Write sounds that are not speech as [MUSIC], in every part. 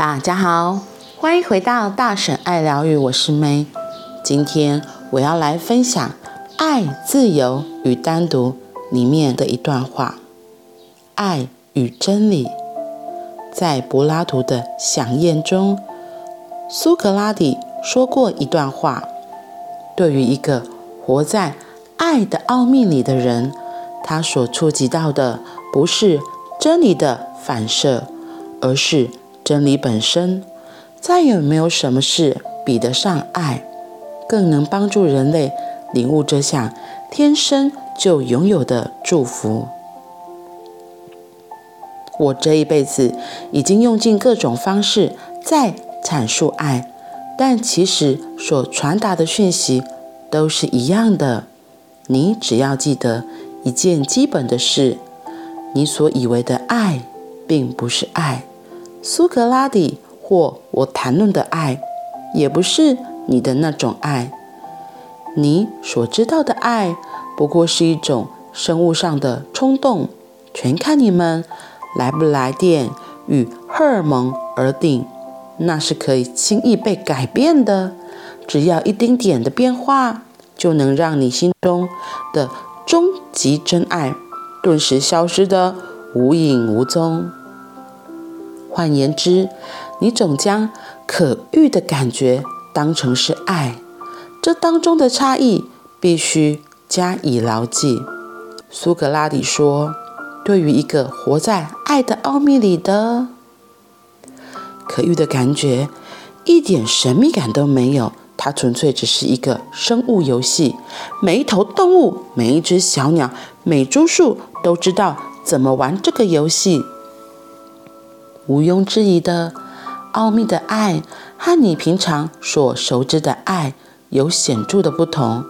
大家好，欢迎回到大婶爱疗愈，我是 May。今天我要来分享《爱、自由与单独》里面的一段话：爱与真理。在柏拉图的饗宴中，苏格拉底说过一段话：对于一个活在爱的奥秘里的人，他所触及到的不是真理的反射，而是真理本身。再也没有什么事比得上爱，更能帮助人类领悟这项天生就拥有的祝福。我这一辈子已经用尽各种方式在阐述爱，但其实所传达的讯息都是一样的。你只要记得一件基本的事：你所以为的爱，并不是爱。苏格拉底或我谈论的爱，也不是你的那种爱。你所知道的爱，不过是一种生物上的冲动，全看你们。来不来电与荷尔蒙而定，那是可以轻易被改变的。只要一丁点的变化，就能让你心中的终极真爱顿时消失得无影无踪。换言之，你总将可遇的感觉当成是爱，这当中的差异必须加以牢记。苏格拉底说。对于一个活在爱的奥秘里的可遇的感觉，一点神秘感都没有，它纯粹只是一个生物游戏。每一头动物、每一只小鸟、每株树都知道怎么玩这个游戏。毋庸置疑的，奥秘的爱和你平常所熟知的爱有显著的不同。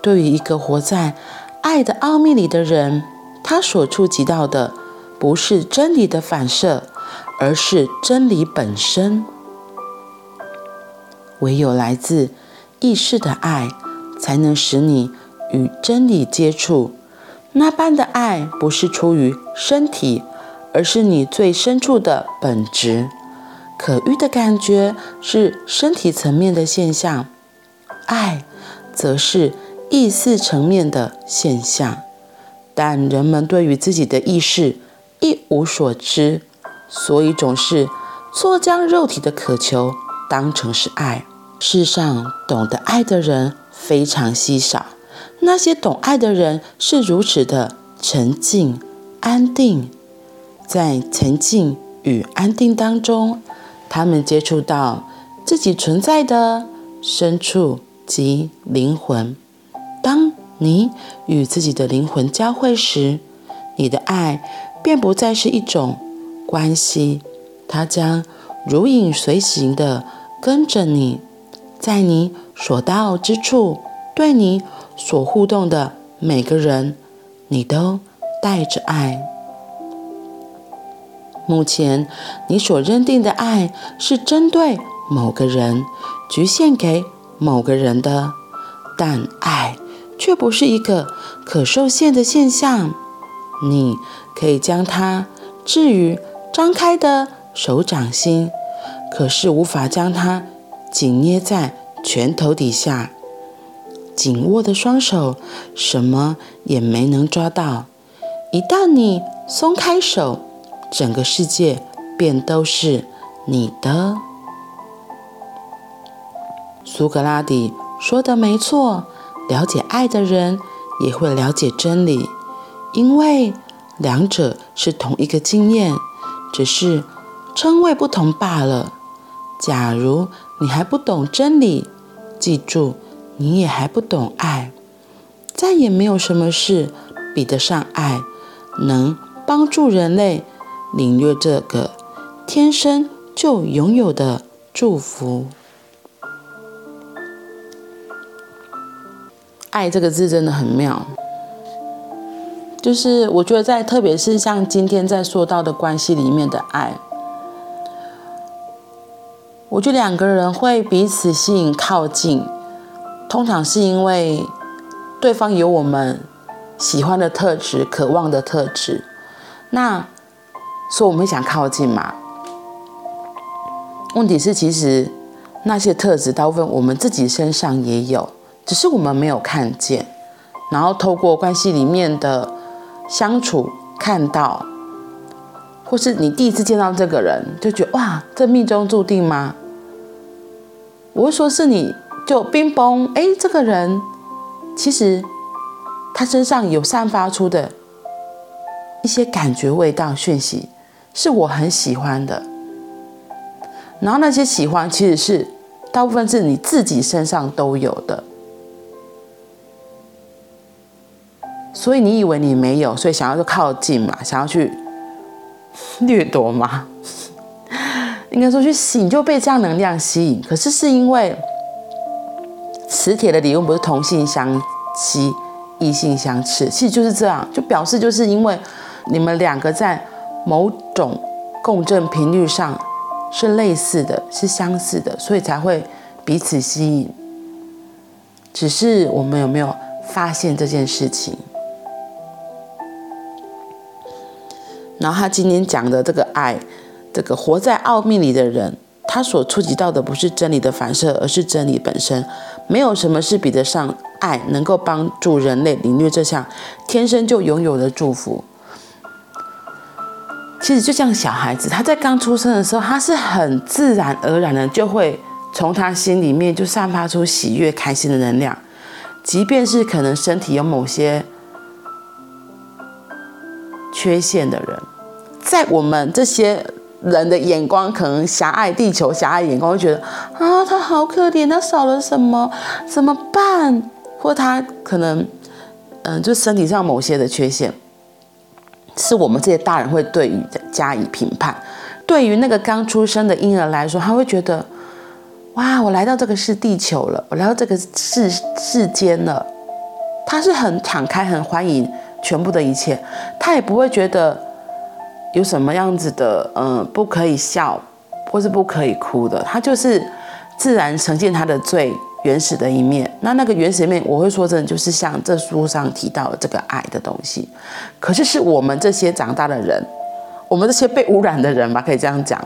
对于一个活在爱的奥秘里的人，他所触及到的不是真理的反射，而是真理本身。唯有来自意识的爱，才能使你与真理接触。那般的爱不是出于身体，而是你最深处的本质。可遇的感觉是身体层面的现象，爱则是意识层面的现象。但人们对于自己的意识一无所知，所以总是错将肉体的渴求当成是爱。世上懂得爱的人非常稀少，那些懂爱的人是如此的沉静、安定。在沉静与安定当中，他们接触到自己存在的深处及灵魂。当你与自己的灵魂交汇时，你的爱便不再是一种关系，它将如影随形地跟着你，在你所到之处，对你所互动的每个人，你都带着爱。目前你所认定的爱是针对某个人，局限给某个人的，但爱。却不是一个可受限的现象，你可以将它置于张开的手掌心，可是无法将它紧捏在拳头底下。紧握的双手什么也没能抓到。一旦你松开手，整个世界便都是你的。苏格拉底说的没错。了解爱的人也会了解真理，因为两者是同一个经验，只是称谓不同罢了。假如你还不懂真理，记住，你也还不懂爱。再也没有什么事比得上爱，能帮助人类领略这个天生就拥有的祝福。爱这个字真的很妙，就是我觉得在特别是像今天在说到的关系里面的爱，我觉得两个人会彼此吸引靠近，通常是因为对方有我们喜欢的特质、渴望的特质，那所以我们想靠近嘛。问题是，其实那些特质大部分我们自己身上也有，只是我们没有看见。然后透过关系里面的相处看到，或是你第一次见到这个人，就觉得哇，这命中注定吗？我会说是你就冰崩，哎，这个人其实他身上有散发出的一些感觉、味道、讯息，是我很喜欢的。然后那些喜欢，其实是大部分是你自己身上都有的，所以你以为你没有，所以想要去靠近嘛，想要去 [LAUGHS] 掠夺嘛，应该说去吸引，就被这样能量吸引。可是是因为磁铁的理论不是同性相吸，异性相斥，其实就是这样，就表示就是因为你们两个在某种共振频率上。是类似的，是相似的，所以才会彼此吸引。只是我们有没有发现这件事情？然后他今天讲的这个爱，这个活在奥秘里的人，他所触及到的不是真理的反射，而是真理本身。没有什么是比得上爱，能够帮助人类领略这项天生就拥有的祝福。其实就像小孩子，他在刚出生的时候，他是很自然而然的就会从他心里面就散发出喜悦、开心的能量，即便是可能身体有某些缺陷的人，在我们这些人的眼光，可能狭隘地球狭隘眼光会觉得啊，他好可怜，他少了什么，怎么办？或他可能嗯，就身体上某些的缺陷。是我们这些大人会对于加以评判。对于那个刚出生的婴儿来说，他会觉得，哇，我来到这个是地球了，我来到这个世世间了。他是很敞开、很欢迎全部的一切，他也不会觉得有什么样子的，嗯、不可以笑或是不可以哭的。他就是自然呈现他的最原始的一面，那那个原始面，我会说真的，就是像这书上提到的这个爱的东西。可是是我们这些长大的人，我们这些被污染的人吧，可以这样讲，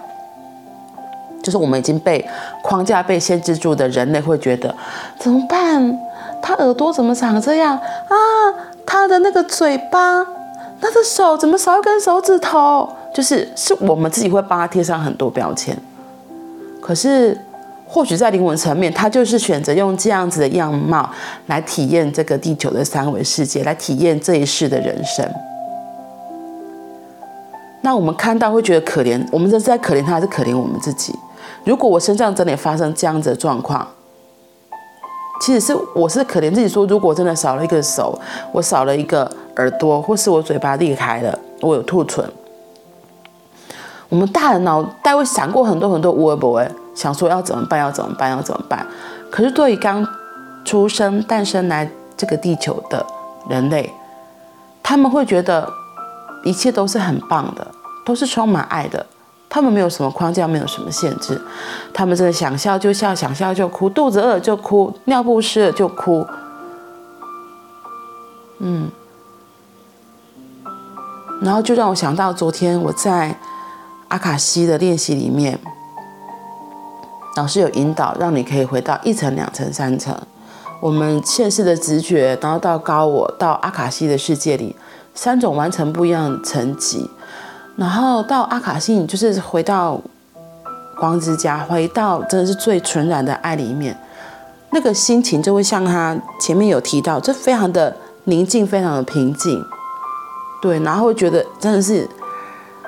就是我们已经被框架、被限制住的人类，会觉得怎么办？他耳朵怎么长这样啊？他的那个嘴巴，他的手怎么少一根手指头？就是是我们自己会帮他贴上很多标签。可是。或许在灵魂层面，他就是选择用这样子的样貌来体验这个地球的三维世界，来体验这一世的人生。那我们看到会觉得可怜，我们这是在可怜他，还是可怜我们自己？如果我身上真的发生这样子的状况，其实是我是可怜自己，说如果真的少了一个手，我少了一个耳朵，或是我嘴巴裂开了，我有兔唇。我们大人脑袋会闪过很多很多无为不为，想说要怎么办？要怎么办？要怎么办？可是对于刚出生、诞生来这个地球的人类，他们会觉得一切都是很棒的，都是充满爱的。他们没有什么框架，没有什么限制。他们真的想笑就笑，想笑就哭，肚子饿就哭，尿布湿了就哭。嗯，然后就让我想到昨天我在。阿卡西的练习里面，老师有引导，让你可以回到一层、两层、三层，我们现世的直觉，然后到高我，到阿卡西的世界里，三种完成不一样的层级，然后到阿卡西，就是回到光之家，回到真的是最纯然的爱里面，那个心情就会像他前面有提到，就非常的宁静，非常的平静，对，然后会觉得真的是。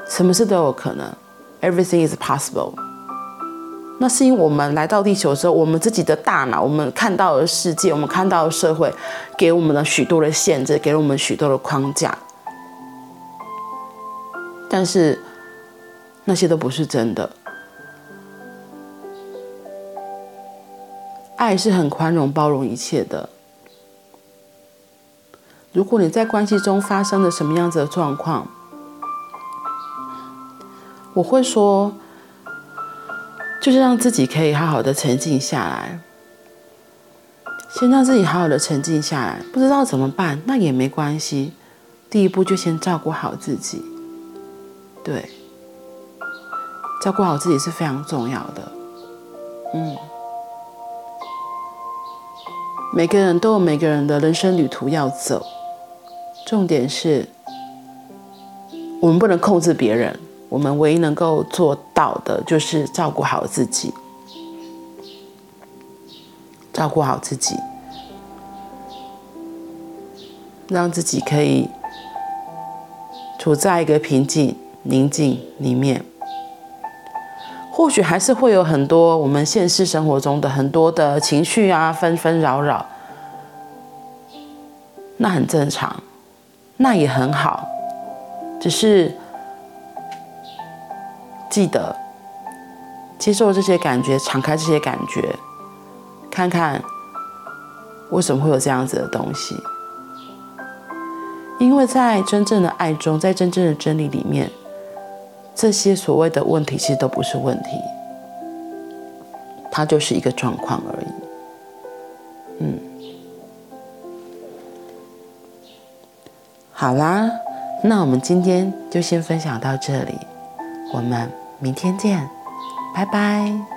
什么事都有可能，Everything is possible。那是因为我们来到地球的时候，我们自己的大脑，我们看到的世界，我们看到的社会，给我们了许多的限制，给了我们许多的框架。但是那些都不是真的。爱是很宽容、包容一切的。如果你在关系中发生了什么样子的状况，我会说，就是让自己可以好好的沉静下来，先让自己好好的沉静下来。不知道怎么办，那也没关系。第一步就先照顾好自己，对，照顾好自己是非常重要的。嗯，每个人都有每个人的人生旅途要走，重点是，我们不能控制别人，我们唯一能够做到的就是照顾好自己，照顾好自己，让自己可以处在一个平静、宁静里面。或许还是会有很多我们现实生活中的很多的情绪啊，纷纷扰扰，那很正常，那也很好。只是记得接受这些感觉，敞开这些感觉，看看为什么会有这样子的东西。因为在真正的爱中，在真正的真理里面，这些所谓的问题其实都不是问题，它就是一个状况而已。嗯，好啦。那我们今天就先分享到这里，我们明天见，拜拜。